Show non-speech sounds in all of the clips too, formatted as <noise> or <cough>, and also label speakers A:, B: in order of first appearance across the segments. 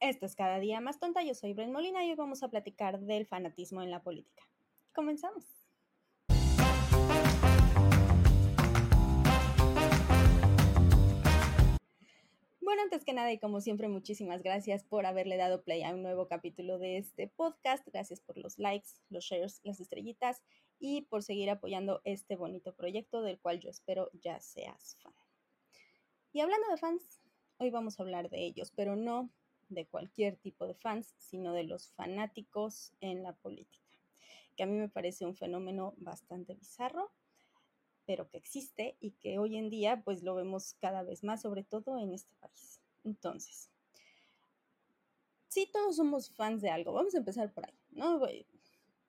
A: Esto es Cada Día Más Tonta, yo soy Bren Molina y hoy vamos a platicar del fanatismo en la política. Comenzamos. Bueno, antes que nada y como siempre, muchísimas gracias por haberle dado play a un nuevo capítulo de este podcast. Gracias por los likes, los shares, las estrellitas y por seguir apoyando este bonito proyecto del cual yo espero ya seas fan. Y hablando de fans, hoy vamos a hablar de ellos, pero no de cualquier tipo de fans, sino de los fanáticos en la política, que a mí me parece un fenómeno bastante bizarro, pero que existe y que hoy en día pues lo vemos cada vez más, sobre todo en este país. Entonces, sí todos somos fans de algo, vamos a empezar por ahí, ¿no?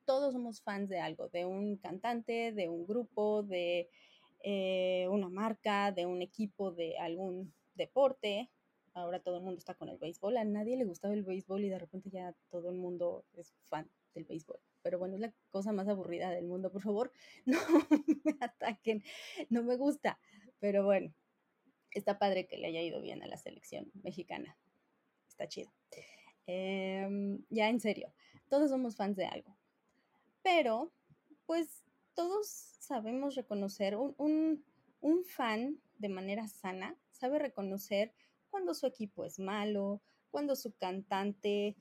A: Todos somos fans de algo, de un cantante, de un grupo, de eh, una marca, de un equipo, de algún deporte, ahora todo el mundo está con el béisbol, a nadie le gustaba el béisbol y de repente ya todo el mundo es fan del béisbol. Pero bueno, es la cosa más aburrida del mundo, por favor, <laughs> no me ataquen, no me gusta, pero bueno, está padre que le haya ido bien a la selección mexicana, está chido. Em, ya en serio, todos somos fans de algo, pero pues todos sabemos reconocer un, un fan de manera sana, sabe reconocer cuando su equipo es malo, cuando su cantante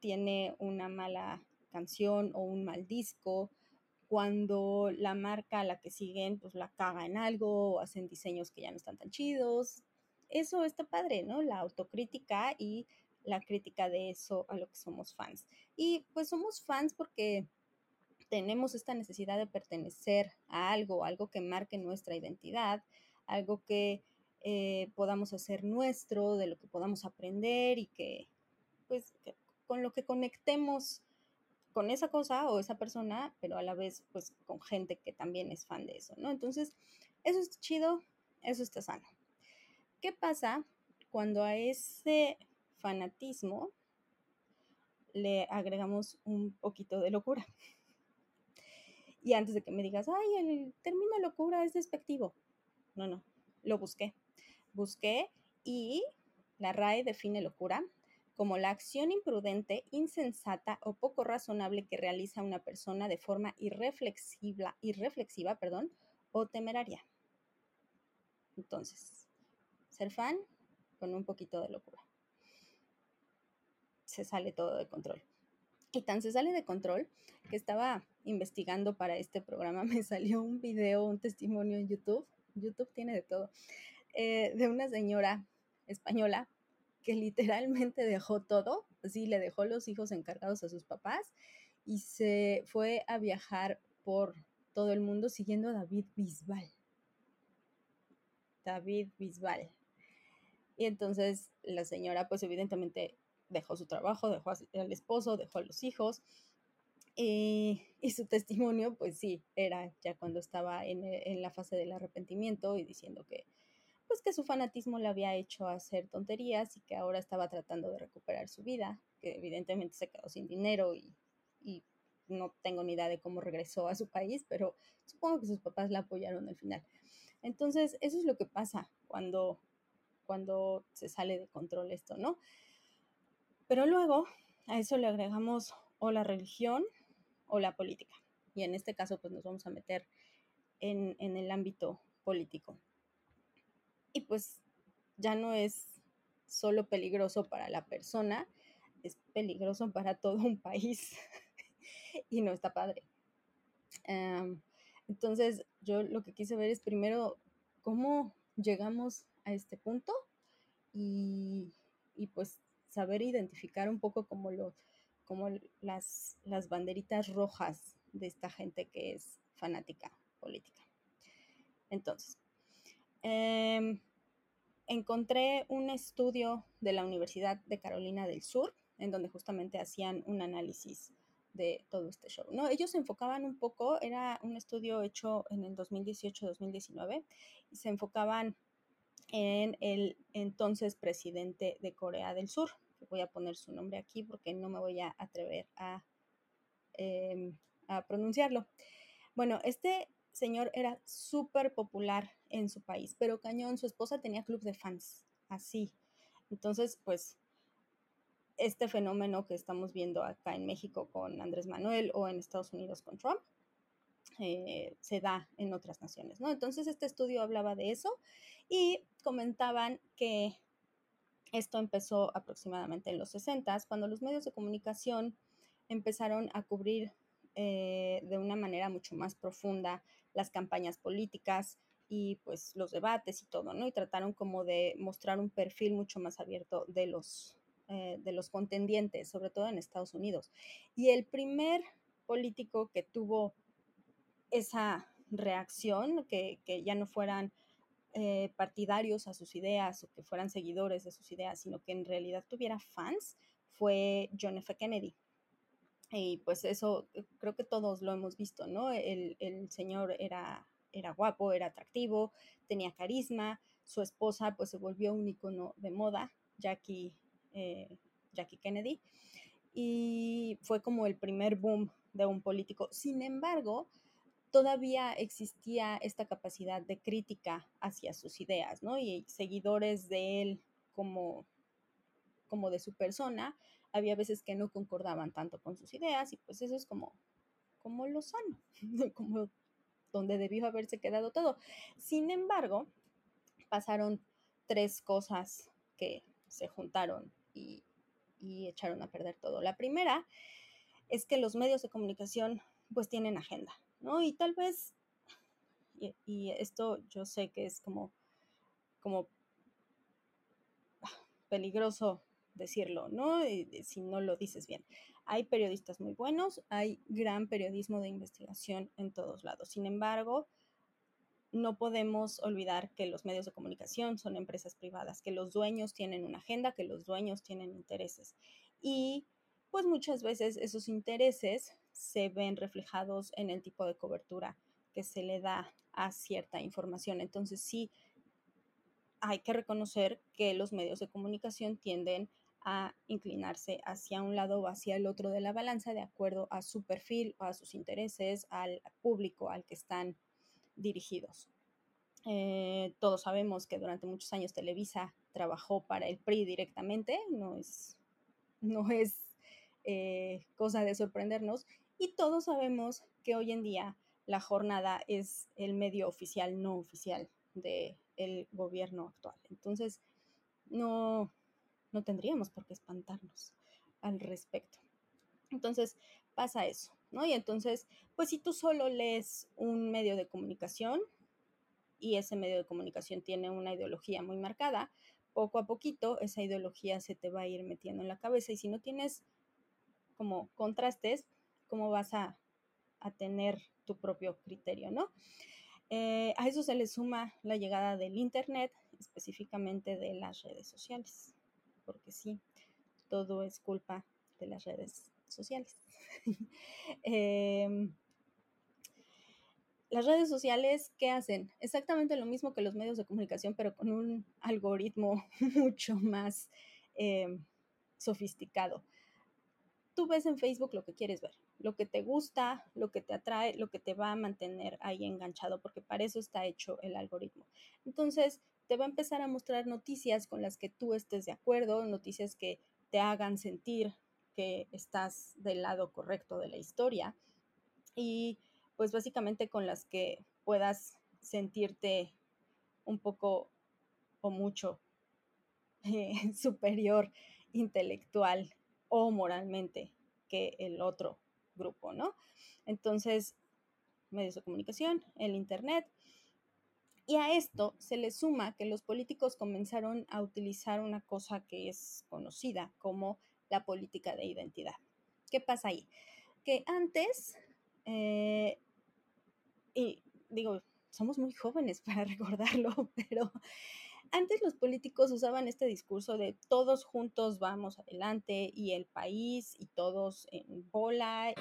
A: tiene una mala canción o un mal disco, cuando la marca a la que siguen pues la caga en algo o hacen diseños que ya no están tan chidos. Eso está padre, ¿no? La autocrítica y la crítica de eso a lo que somos fans. Y pues somos fans porque tenemos esta necesidad de pertenecer a algo, algo que marque nuestra identidad, algo que eh, podamos hacer nuestro, de lo que podamos aprender y que, pues, con lo que conectemos con esa cosa o esa persona, pero a la vez, pues, con gente que también es fan de eso, ¿no? Entonces, eso es chido, eso está sano. ¿Qué pasa cuando a ese fanatismo le agregamos un poquito de locura? Y antes de que me digas, ay, el término locura es despectivo. No, no, lo busqué busqué y la RAE define locura como la acción imprudente, insensata o poco razonable que realiza una persona de forma irreflexiva, irreflexiva perdón, o temeraria. Entonces, ser fan con un poquito de locura. Se sale todo de control. Y tan se sale de control que estaba investigando para este programa, <laughs> me salió un video, un testimonio en YouTube. YouTube tiene de todo. Eh, de una señora española que literalmente dejó todo, así le dejó los hijos encargados a sus papás y se fue a viajar por todo el mundo siguiendo a David Bisbal. David Bisbal. Y entonces la señora, pues evidentemente dejó su trabajo, dejó al esposo, dejó a los hijos. y su testimonio, pues sí, era ya cuando estaba en, en la fase del arrepentimiento y diciendo que, pues que su fanatismo le había hecho hacer tonterías y que ahora estaba tratando de recuperar su vida, que evidentemente se quedó sin dinero y, no tengo ni idea de cómo regresó a su país, pero supongo que sus papás la apoyaron al final. Entonces, eso es lo que pasa cuando, cuando se sale de control esto, ¿no? Pero luego a eso le agregamos o la religión o la política. Y en este caso, pues nos vamos a meter en, en el ámbito político y pues ya no es solo peligroso para la persona, es peligroso para todo un país <laughs> y no está padre. entonces yo lo que quise ver es primero cómo llegamos a este punto y, pues saber identificar un poco como, como las, las banderitas rojas de esta gente que es fanática política. Entonces, Em, encontré un estudio de la Universidad de Carolina del Sur, en donde justamente hacían un análisis de todo este show. ¿no? Ellos se enfocaban un poco, era un estudio hecho en el 2018-2019, y se enfocaban en el entonces presidente de Corea del Sur, voy a poner su nombre aquí porque no me voy a atrever a, em, a pronunciarlo. Bueno, este señor era súper popular en su país, pero cañón, su esposa tenía club de fans, así. Entonces, pues, este fenómeno que estamos viendo acá en México con Andrés Manuel o en Estados Unidos con Trump. Eh, se da en otras naciones, ¿no? Entonces este estudio hablaba de eso y comentaban que esto empezó aproximadamente en los 60, cuando los medios de comunicación empezaron a cubrir eh, de una manera mucho más profunda las campañas políticas y pues los debates y todo, ¿no? Y trataron como de mostrar un perfil mucho más abierto de los, eh, de los contendientes, sobre todo en Estados Unidos. Y el primer político que tuvo esa reacción, que, que ya no fueran eh, partidarios a sus ideas o que fueran seguidores de sus ideas, sino que en realidad tuviera fans, fue John F. Kennedy. Y pues eso eh, creo que todos lo hemos visto, ¿no? El, el señor era, era guapo, era atractivo, tenía carisma, su esposa pues se volvió un icono de moda, Jackie, eh, Jackie Kennedy, y fue como el primer boom de un político. Sin embargo, todavía existía esta capacidad de crítica hacia sus ideas, ¿no? Y seguidores de él como, como de su persona, había veces que no concordaban tanto con sus ideas y pues eso es como, como lo sano, <laughs> como donde debió haberse quedado todo. Sin embargo, pasaron tres cosas que se juntaron y, y echaron a perder todo. La primera es que los medios de comunicación pues tienen agenda, ¿no? Y tal vez, y, esto yo sé que es como, como peligroso decirlo, ¿no? Si no lo dices bien. Hay periodistas muy buenos, hay gran periodismo de investigación en todos lados. Sin embargo, no podemos olvidar que los medios de comunicación son empresas privadas, que los dueños tienen una agenda, que los dueños tienen intereses. Y pues muchas veces esos intereses se ven reflejados en el tipo de cobertura que se le da a cierta información. Entonces sí hay que reconocer que los medios de comunicación tienden a inclinarse hacia un lado o hacia el otro de la balanza de acuerdo a su perfil o a sus intereses, al público al que están dirigidos. Eh, todos sabemos que durante muchos años Televisa trabajó para el PRI directamente, no es, no es eh, cosa de sorprendernos, y todos sabemos que hoy en día la jornada es el medio oficial, no oficial del gobierno actual. Entonces, no, no tendríamos por qué espantarnos al respecto. Entonces, pasa eso, ¿no? Y entonces, pues si tú solo lees un medio de comunicación y ese medio de comunicación tiene una ideología muy marcada, poco a poquito esa ideología se te va a ir metiendo en la cabeza y si no tienes como contrastes, cómo vas a, tener tu propio criterio, ¿no? Eh, a eso se le suma la llegada del Internet, específicamente de las redes sociales, porque sí, todo es culpa de las redes sociales. <laughs> Em, las redes sociales, ¿qué hacen? Exactamente lo mismo que los medios de comunicación, pero con un algoritmo <laughs> mucho más em, sofisticado tú ves en Facebook lo que quieres ver, lo que te gusta, lo que te atrae, lo que te va a mantener ahí enganchado, porque para eso está hecho el algoritmo. Entonces, te va a empezar a mostrar noticias con las que tú estés de acuerdo, noticias que te hagan sentir que estás del lado correcto de la historia y pues básicamente con las que puedas sentirte un poco o mucho <laughs> superior intelectual o moralmente que el otro grupo, ¿no? Entonces, medios de comunicación, el Internet. Y a esto se le suma que los políticos comenzaron a utilizar una cosa que es conocida como la política de identidad. ¿Qué pasa ahí? Que antes, eh, y digo, somos muy jóvenes <laughs> para recordarlo, <laughs> pero antes los políticos usaban este discurso de todos juntos vamos adelante y el país y todos en bola.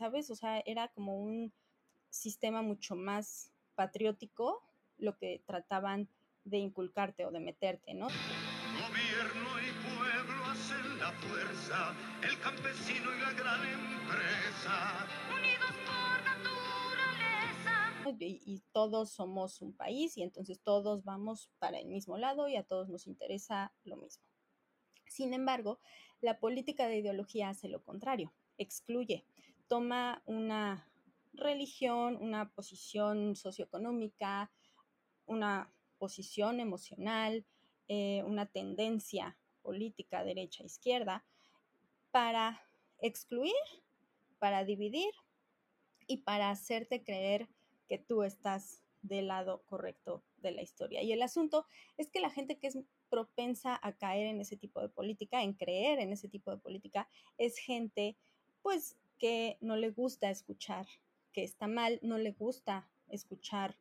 A: ¿Sabes? O sea, era como un sistema mucho más patriótico lo que trataban de inculcarte o de meterte, ¿no? Gobierno y pueblo hacen la fuerza, el campesino y la gran empresa y, todos somos un país y entonces todos vamos para el mismo lado y a todos nos interesa lo mismo. Sin embargo, la política de ideología hace lo contrario, excluye, toma una religión, una posición socioeconómica, una posición emocional, eh, una tendencia política derecha-izquierda para excluir, para dividir y para hacerte creer que tú estás del lado correcto de la historia. Y el asunto es que la gente que es propensa a caer en ese tipo de política, en creer en ese tipo de política, es gente pues que no le gusta escuchar que está mal, no le gusta escuchar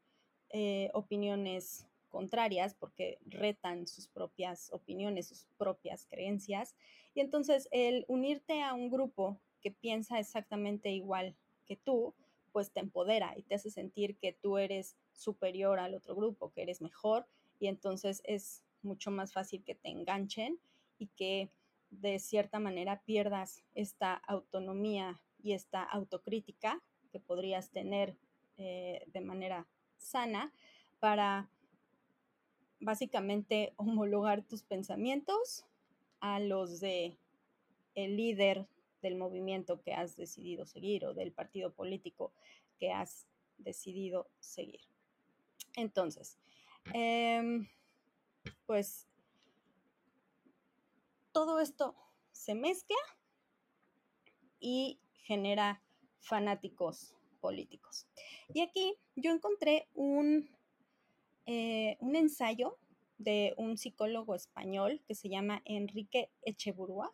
A: eh, opiniones contrarias porque retan sus propias opiniones, sus propias creencias. Y entonces el unirte a un grupo que piensa exactamente igual que tú, pues te empodera y te hace sentir que tú eres superior al otro grupo, que eres mejor y entonces es mucho más fácil que te enganchen y que de cierta manera pierdas esta autonomía y esta autocrítica que podrías tener eh, de manera sana para básicamente <laughs> homologar tus pensamientos a los de el líder del movimiento que has decidido seguir o del partido político que has decidido seguir. Entonces, em, pues todo esto se mezcla y genera fanáticos políticos. Y aquí yo encontré un, eh, un ensayo de un psicólogo español que se llama Enrique Echeburúa.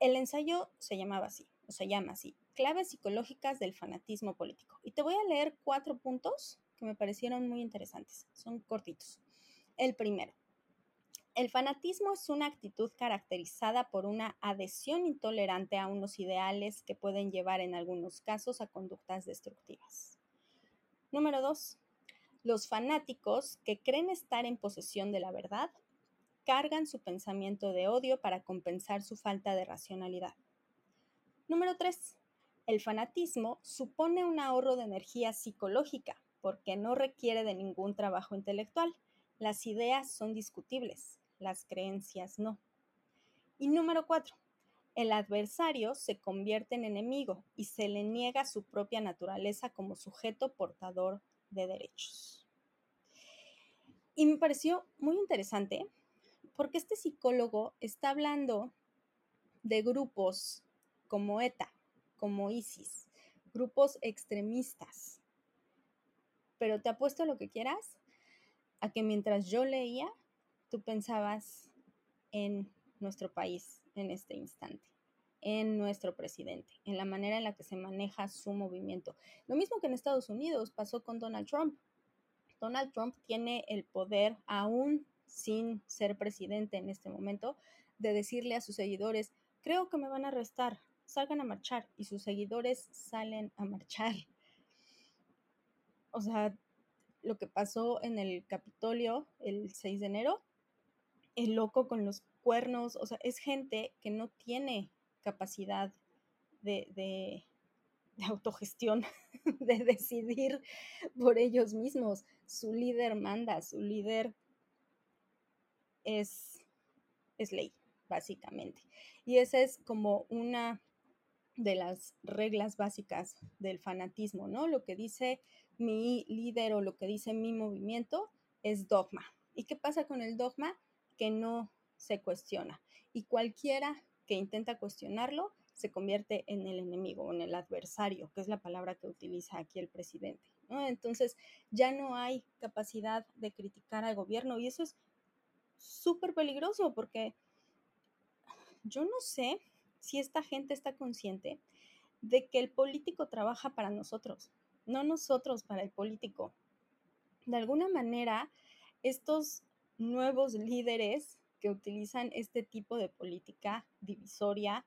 A: El ensayo se llamaba así, o se llama así, Claves psicológicas del fanatismo político. Y te voy a leer cuatro puntos que me parecieron muy interesantes. Son cortitos. El primero, el fanatismo es una actitud caracterizada por una adhesión intolerante a unos ideales que pueden llevar en algunos casos a conductas destructivas. Número dos, los fanáticos que creen estar en posesión de la verdad cargan su pensamiento de odio para compensar su falta de racionalidad. Número tres, el fanatismo supone un ahorro de energía psicológica porque no requiere de ningún trabajo intelectual. Las ideas son discutibles, las creencias no. Y número cuatro, el adversario se convierte en enemigo y se le niega su propia naturaleza como sujeto portador de derechos. Y me pareció muy interesante porque este psicólogo está hablando de grupos como ETA, como ISIS, grupos extremistas. Pero te apuesto lo que quieras a que mientras yo leía, tú pensabas en nuestro país en este instante, en nuestro presidente, en la manera en la que se maneja su movimiento. Lo mismo que en Estados Unidos pasó con Donald Trump. Donald Trump tiene el poder, aún sin ser presidente en este momento, de decirle a sus seguidores, creo que me van a arrestar, salgan a marchar, y sus seguidores salen a marchar. O sea, lo que pasó en el Capitolio el 6 de enero el loco con los cuernos, o sea, es gente que no tiene capacidad de, de, autogestión, <laughs> de decidir por ellos mismos. Su líder manda, su líder es, es ley, básicamente. Y esa es como una de las reglas básicas del fanatismo, ¿no? Lo que dice mi líder o lo que dice mi movimiento es dogma. ¿Y qué pasa con el dogma? Que no se cuestiona. Y cualquiera que intenta cuestionarlo se convierte en el enemigo, en el adversario, que es la palabra que utiliza aquí el presidente. Entonces ya no hay capacidad de criticar al gobierno y eso es súper peligroso porque yo no sé si esta gente está consciente de que el político trabaja para nosotros, no nosotros para el político. De alguna manera, estos nuevos líderes que utilizan este tipo de política divisoria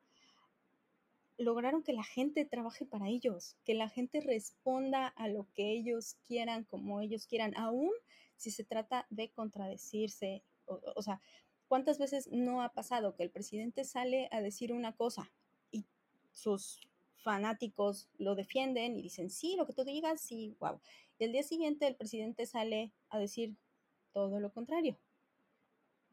A: lograron que la gente trabaje para ellos, que la gente responda a lo que ellos quieran, como ellos quieran, aún si se trata de contradecirse. O, sea, ¿cuántas veces no ha pasado que el presidente sale a decir una cosa y sus fanáticos lo defienden y dicen, sí, lo que tú digas, sí, wow. Y el día siguiente el presidente sale a decir todo lo contrario.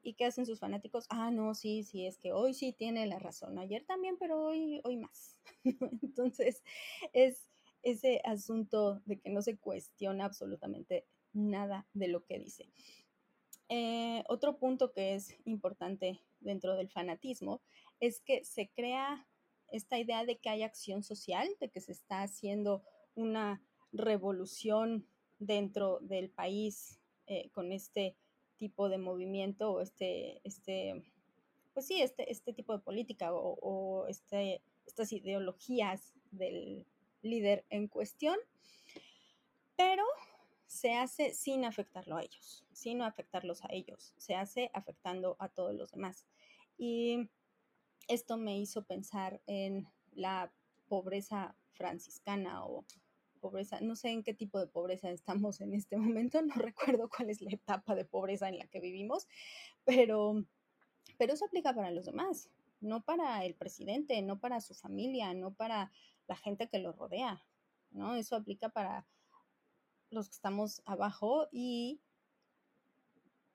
A: ¿Y qué hacen sus fanáticos? Ah, no, sí, sí, es que hoy sí tiene la razón. Ayer también, pero hoy, hoy más. <laughs> Entonces, es ese asunto de que no se cuestiona absolutamente nada de lo que dice. Eh, otro punto que es importante dentro del fanatismo es que se crea esta idea de que hay acción social, de que se está haciendo una revolución dentro del país eh, con este tipo de movimiento o este, este pues sí, este, este tipo de política o, este, estas ideologías del líder en cuestión, pero se hace sin afectarlo a ellos, sin afectarlos a ellos, se hace afectando a todos los demás. Y esto me hizo pensar en la pobreza franciscana o pobreza, no sé en qué tipo de pobreza estamos en este momento, no <laughs> recuerdo cuál es la etapa de pobreza en la que vivimos, pero, pero eso aplica para los demás, no para el presidente, no para su familia, no para la gente que lo rodea, ¿no? Eso aplica para los que estamos abajo y,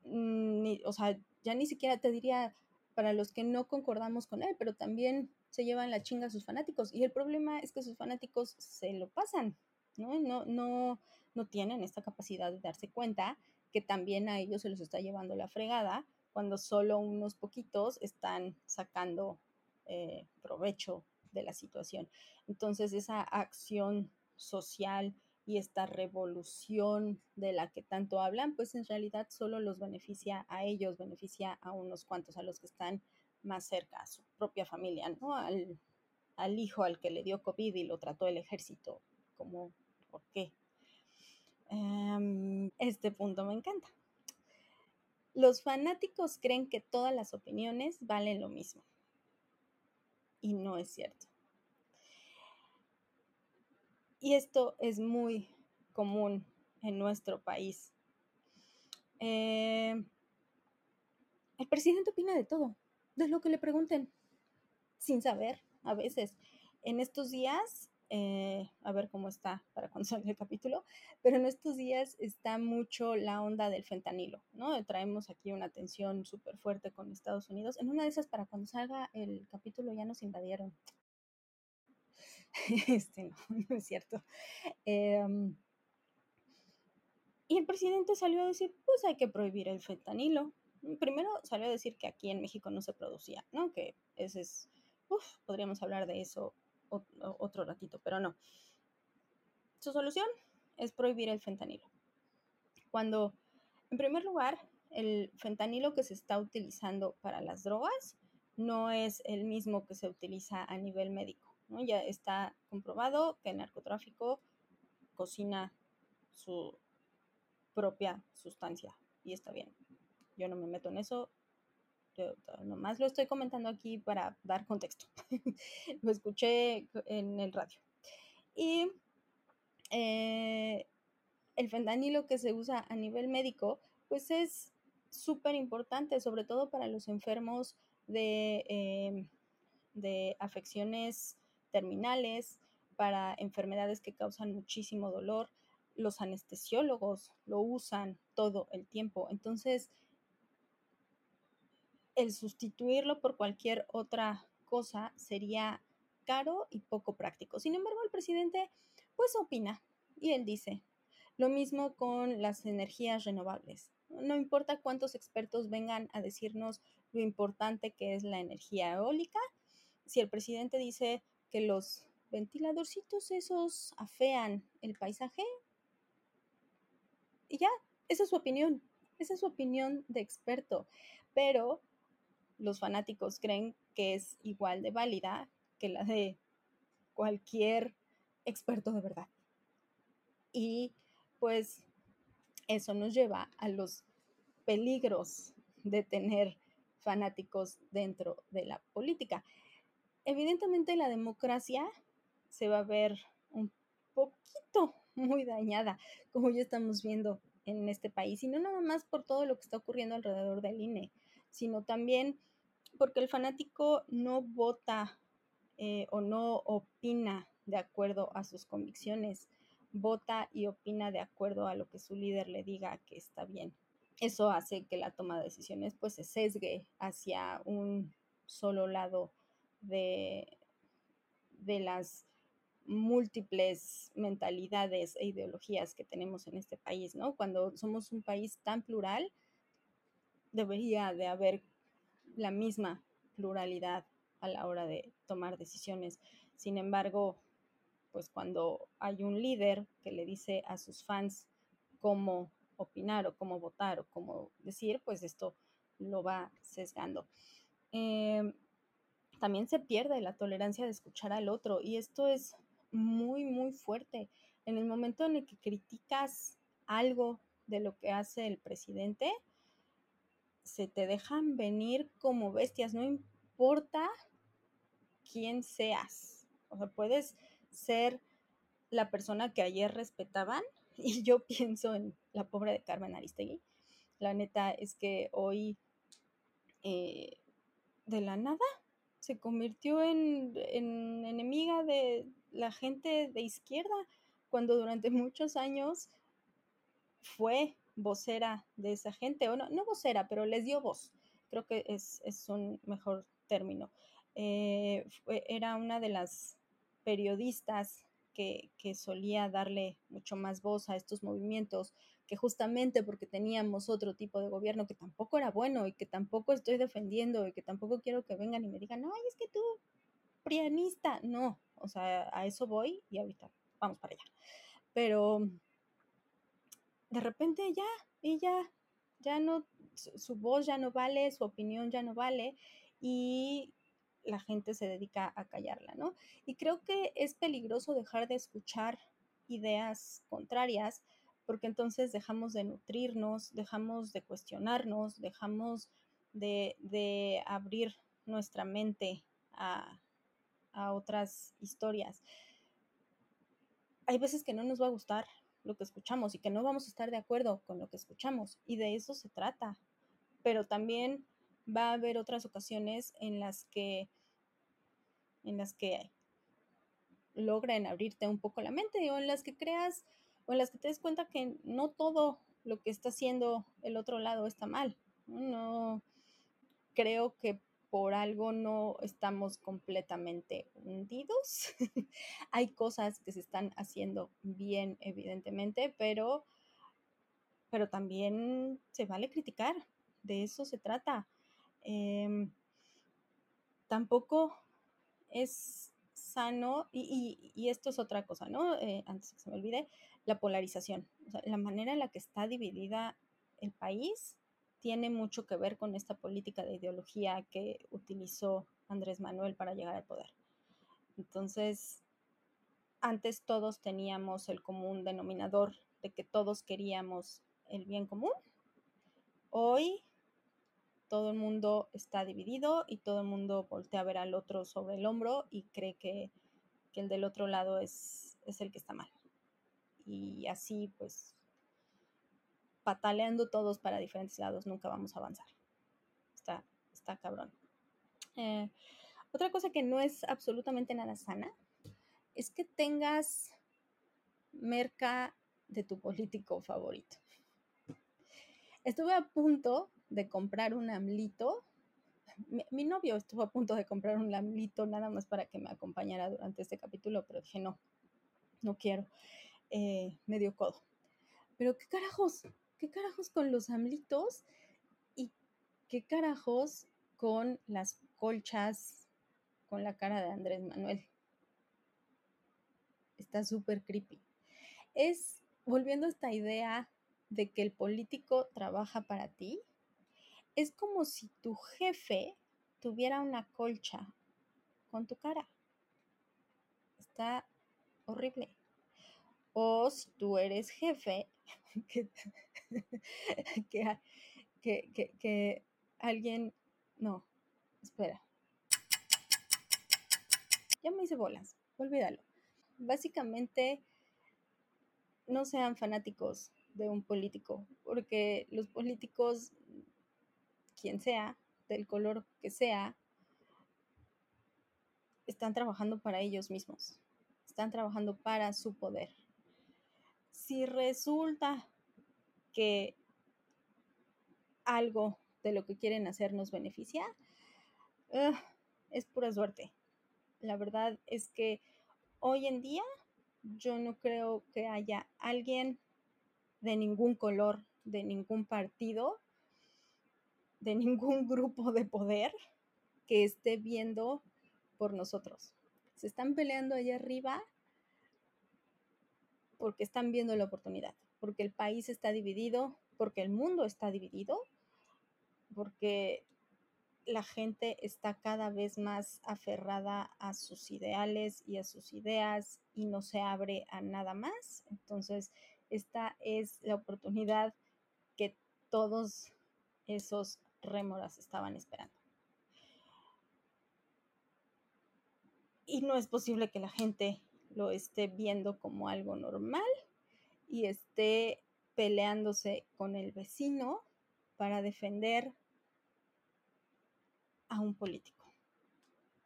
A: mm, o sea, ya ni siquiera te diría para los que no concordamos con él, pero también se llevan la chinga a sus fanáticos. Y el problema es que sus fanáticos se lo pasan, ¿no? No, no, no tienen esta capacidad de darse cuenta que también a ellos se los está llevando la fregada cuando solo unos poquitos están sacando eh, provecho de la situación. Entonces, esa acción social y esta revolución de la que tanto hablan, pues en realidad solo los beneficia a ellos, beneficia a unos cuantos, a los que están más cerca, a su propia familia, ¿no? Al, hijo al que le dio COVID y lo trató el ejército, como, ¿por qué? Em, este punto me encanta. Los fanáticos creen que todas las opiniones valen lo mismo. Y no es cierto. Y esto es muy común en nuestro país. Eh, el presidente opina de todo, de lo que le pregunten, sin saber a veces. En estos días, eh, a ver cómo está para cuando <laughs> salga el capítulo, pero en estos días está mucho la onda del fentanilo, ¿no? Traemos aquí una tensión súper fuerte con Estados Unidos. En una de esas, para cuando salga el capítulo, ya nos invadieron. <laughs> este, no, <laughs> no es cierto. Em, y el presidente salió a decir, pues hay que prohibir el fentanilo. Primero salió a decir que aquí en México no se producía, ¿no? Que ese es, uf, podríamos hablar de eso otro ratito, pero no. Su solución es prohibir el fentanilo. Cuando, en primer lugar, el fentanilo que se está utilizando para las drogas no es el mismo que se utiliza a nivel médico. Ya está comprobado que el narcotráfico cocina su propia sustancia y está bien. Yo no me meto en eso, yo nomás lo estoy comentando aquí para dar contexto. <laughs> lo escuché en el radio. Y eh, el fentanilo que se usa a nivel médico, pues es súper importante, sobre todo para los enfermos de, eh, de afecciones terminales, para enfermedades que causan muchísimo dolor. Los anestesiólogos lo usan todo el tiempo. Entonces, el sustituirlo por cualquier otra cosa sería caro y poco práctico. Sin embargo, el presidente pues opina y él dice, lo mismo con las energías renovables. No importa cuántos expertos vengan a decirnos lo importante que es la energía eólica, si el presidente dice que los ventiladorcitos esos afean el paisaje. Y ya, esa es su opinión, esa es su opinión de experto, pero los fanáticos creen que es igual de válida que la de cualquier experto de verdad. Y pues eso nos lleva a los peligros de tener fanáticos dentro de la política evidentemente la democracia se va a ver un poquito muy dañada, como ya estamos viendo en este país, y no nada más por todo lo que está ocurriendo alrededor del INE, sino también porque el fanático no vota eh, o no opina de acuerdo a sus convicciones, vota y opina de acuerdo a lo que su líder le diga que está bien. Eso hace que la toma de decisiones pues se sesgue hacia un solo lado de, de las múltiples mentalidades e ideologías que tenemos en este país, ¿no? Cuando somos un país tan plural, debería de haber la misma pluralidad a la hora de tomar decisiones. Sin embargo, pues cuando hay un líder que le dice a sus fans cómo opinar o cómo votar o cómo decir, pues esto lo va sesgando. Em, también se pierde la tolerancia de escuchar al otro y esto es muy, muy fuerte. En el momento en el que criticas algo de lo que hace el presidente, se te dejan venir como bestias, no importa quién seas. O sea, puedes ser la persona que ayer respetaban <laughs> y yo pienso en la pobre de Carmen Aristegui. La neta es que hoy eh, de la nada se convirtió en, en enemiga de la gente de izquierda, cuando durante muchos años fue vocera de esa gente, o no, no vocera, pero les dio voz. Creo que es, es un mejor término. Eh, era una de las periodistas que, que, solía darle mucho más voz a estos movimientos, que justamente porque teníamos otro tipo de gobierno que tampoco era bueno y que tampoco estoy defendiendo y que tampoco quiero que vengan y me digan, ay, es que tú, prianista, no, o sea, a eso voy y ahorita vamos para allá. Pero de repente ya, ella ya no, su voz ya no vale, su opinión ya no vale y la gente se dedica a callarla, ¿no? Y creo que es peligroso dejar de escuchar ideas contrarias porque entonces dejamos de nutrirnos, dejamos de cuestionarnos, dejamos de, abrir nuestra mente a, a otras historias. Hay veces que no nos va a gustar lo que escuchamos y que no vamos a estar de acuerdo con lo que escuchamos y de eso se trata. Pero también va a haber otras ocasiones en las que en las que logren abrirte un poco la mente o en las que creas o en las que te des cuenta que no todo lo que está haciendo el otro lado está mal. No creo que por algo no estamos completamente hundidos. <laughs> Hay cosas que se están haciendo bien, evidentemente, pero, pero también se vale criticar. De eso se trata. Em, tampoco es sano, y, esto es otra cosa, ¿no? Eh, antes que se me olvide, la polarización, la manera en la que está dividida el país tiene mucho que ver con esta política de ideología que utilizó Andrés Manuel para llegar al poder. Entonces, antes todos teníamos el común denominador de que todos queríamos el bien común. Hoy todo el mundo está dividido y todo el mundo voltea a ver al otro sobre el hombro y cree que, que el del otro lado es, es el que está mal y así pues pataleando todos para diferentes lados nunca vamos a avanzar. Está, está cabrón. Eh, otra cosa que no es absolutamente nada sana es que tengas merca de tu político favorito. Estuve a punto de comprar un amlito. Mi, novio estuvo a punto de comprar un amlito nada más para que me acompañara durante este capítulo, pero dije no, no quiero eh, medio codo. Pero qué carajos, qué carajos con los amlitos y qué carajos con las colchas con la cara de Andrés Manuel. Está súper creepy. Es, volviendo a esta idea de que el político trabaja para ti, es como si tu jefe tuviera una colcha con tu cara. Está horrible. O si tú eres jefe, <laughs> <laughs> que, que, que, alguien... No, espera. Ya me hice bolas, olvídalo. Básicamente, no sean fanáticos de un político, porque los políticos, quien sea, del color que sea, están trabajando para ellos mismos, están trabajando para su poder si resulta que algo de lo que quieren hacer nos beneficia, es pura suerte. La verdad es que hoy en día yo no creo que haya alguien de ningún color, de ningún partido, de ningún <laughs> grupo de poder que esté viendo por nosotros. Se están peleando allá arriba porque están viendo la oportunidad, porque el país está dividido, porque el mundo está dividido, porque la gente está cada vez más aferrada a sus ideales y a sus ideas y no se abre a nada más. Entonces, esta es la oportunidad que todos esos rémoras estaban esperando. Y no es posible que la gente lo esté viendo como algo normal y esté peleándose con el vecino para defender a un político.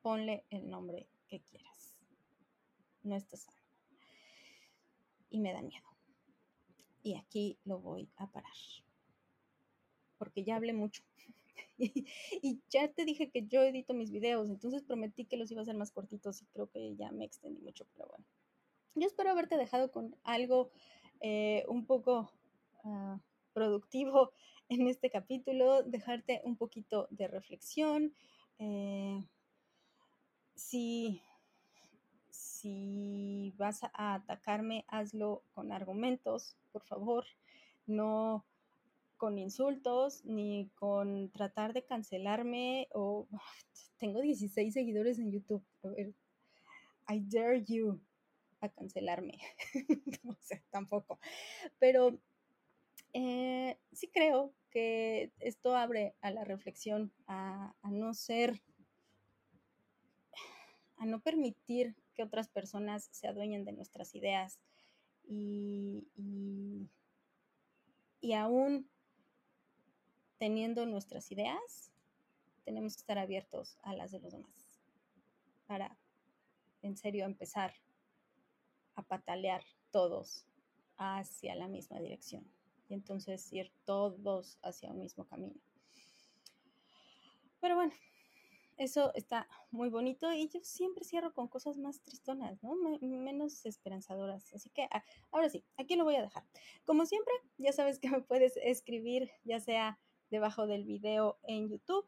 A: Ponle el nombre que quieras. No estás sano. Y me da miedo. Y aquí lo voy a parar. Porque ya hablé mucho. <laughs> y ya te dije que yo edito mis videos, entonces prometí que los iba a hacer más cortitos y creo que ya me extendí mucho, pero bueno. Yo espero haberte dejado con algo eh, un poco ah, productivo <laughs> en este capítulo, dejarte un poquito de reflexión. Eh, si, si vas a atacarme, hazlo con argumentos, por favor. No con insultos ni con tratar de cancelarme o tengo 16 seguidores en YouTube. A ver, I dare you a cancelarme. <laughs> no sé, tampoco. Pero eh, sí creo que esto abre a la reflexión, a, no ser, a no permitir que otras personas se adueñen de nuestras ideas y, y, y aún teniendo nuestras ideas, tenemos que estar abiertos a las de los demás para en serio empezar a patalear todos hacia la misma dirección y entonces ir todos hacia un mismo camino. Pero bueno, eso está muy bonito y yo siempre cierro con cosas más tristonas, ¿no? menos esperanzadoras. Así que ah, ahora sí, aquí lo voy a dejar. Como siempre, ya sabes que me puedes escribir, ya sea debajo del video en YouTube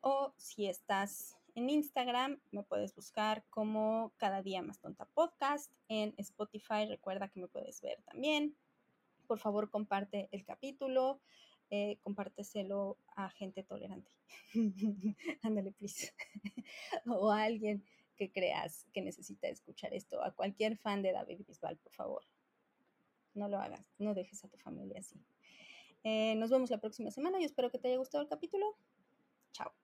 A: o si estás en Instagram, me puedes buscar como Cada Día Más Tonta Podcast. En Spotify, recuerda que me puedes ver también. Por favor, comparte el capítulo, eh, compárteselo a gente tolerante. <laughs> Ándale, please. <laughs> o a alguien que creas que necesita escuchar esto, a cualquier fan de David Bisbal, por favor. No lo hagas, no dejes a tu familia así. Eh, nos vemos la próxima semana y espero que te haya gustado el capítulo. Chao.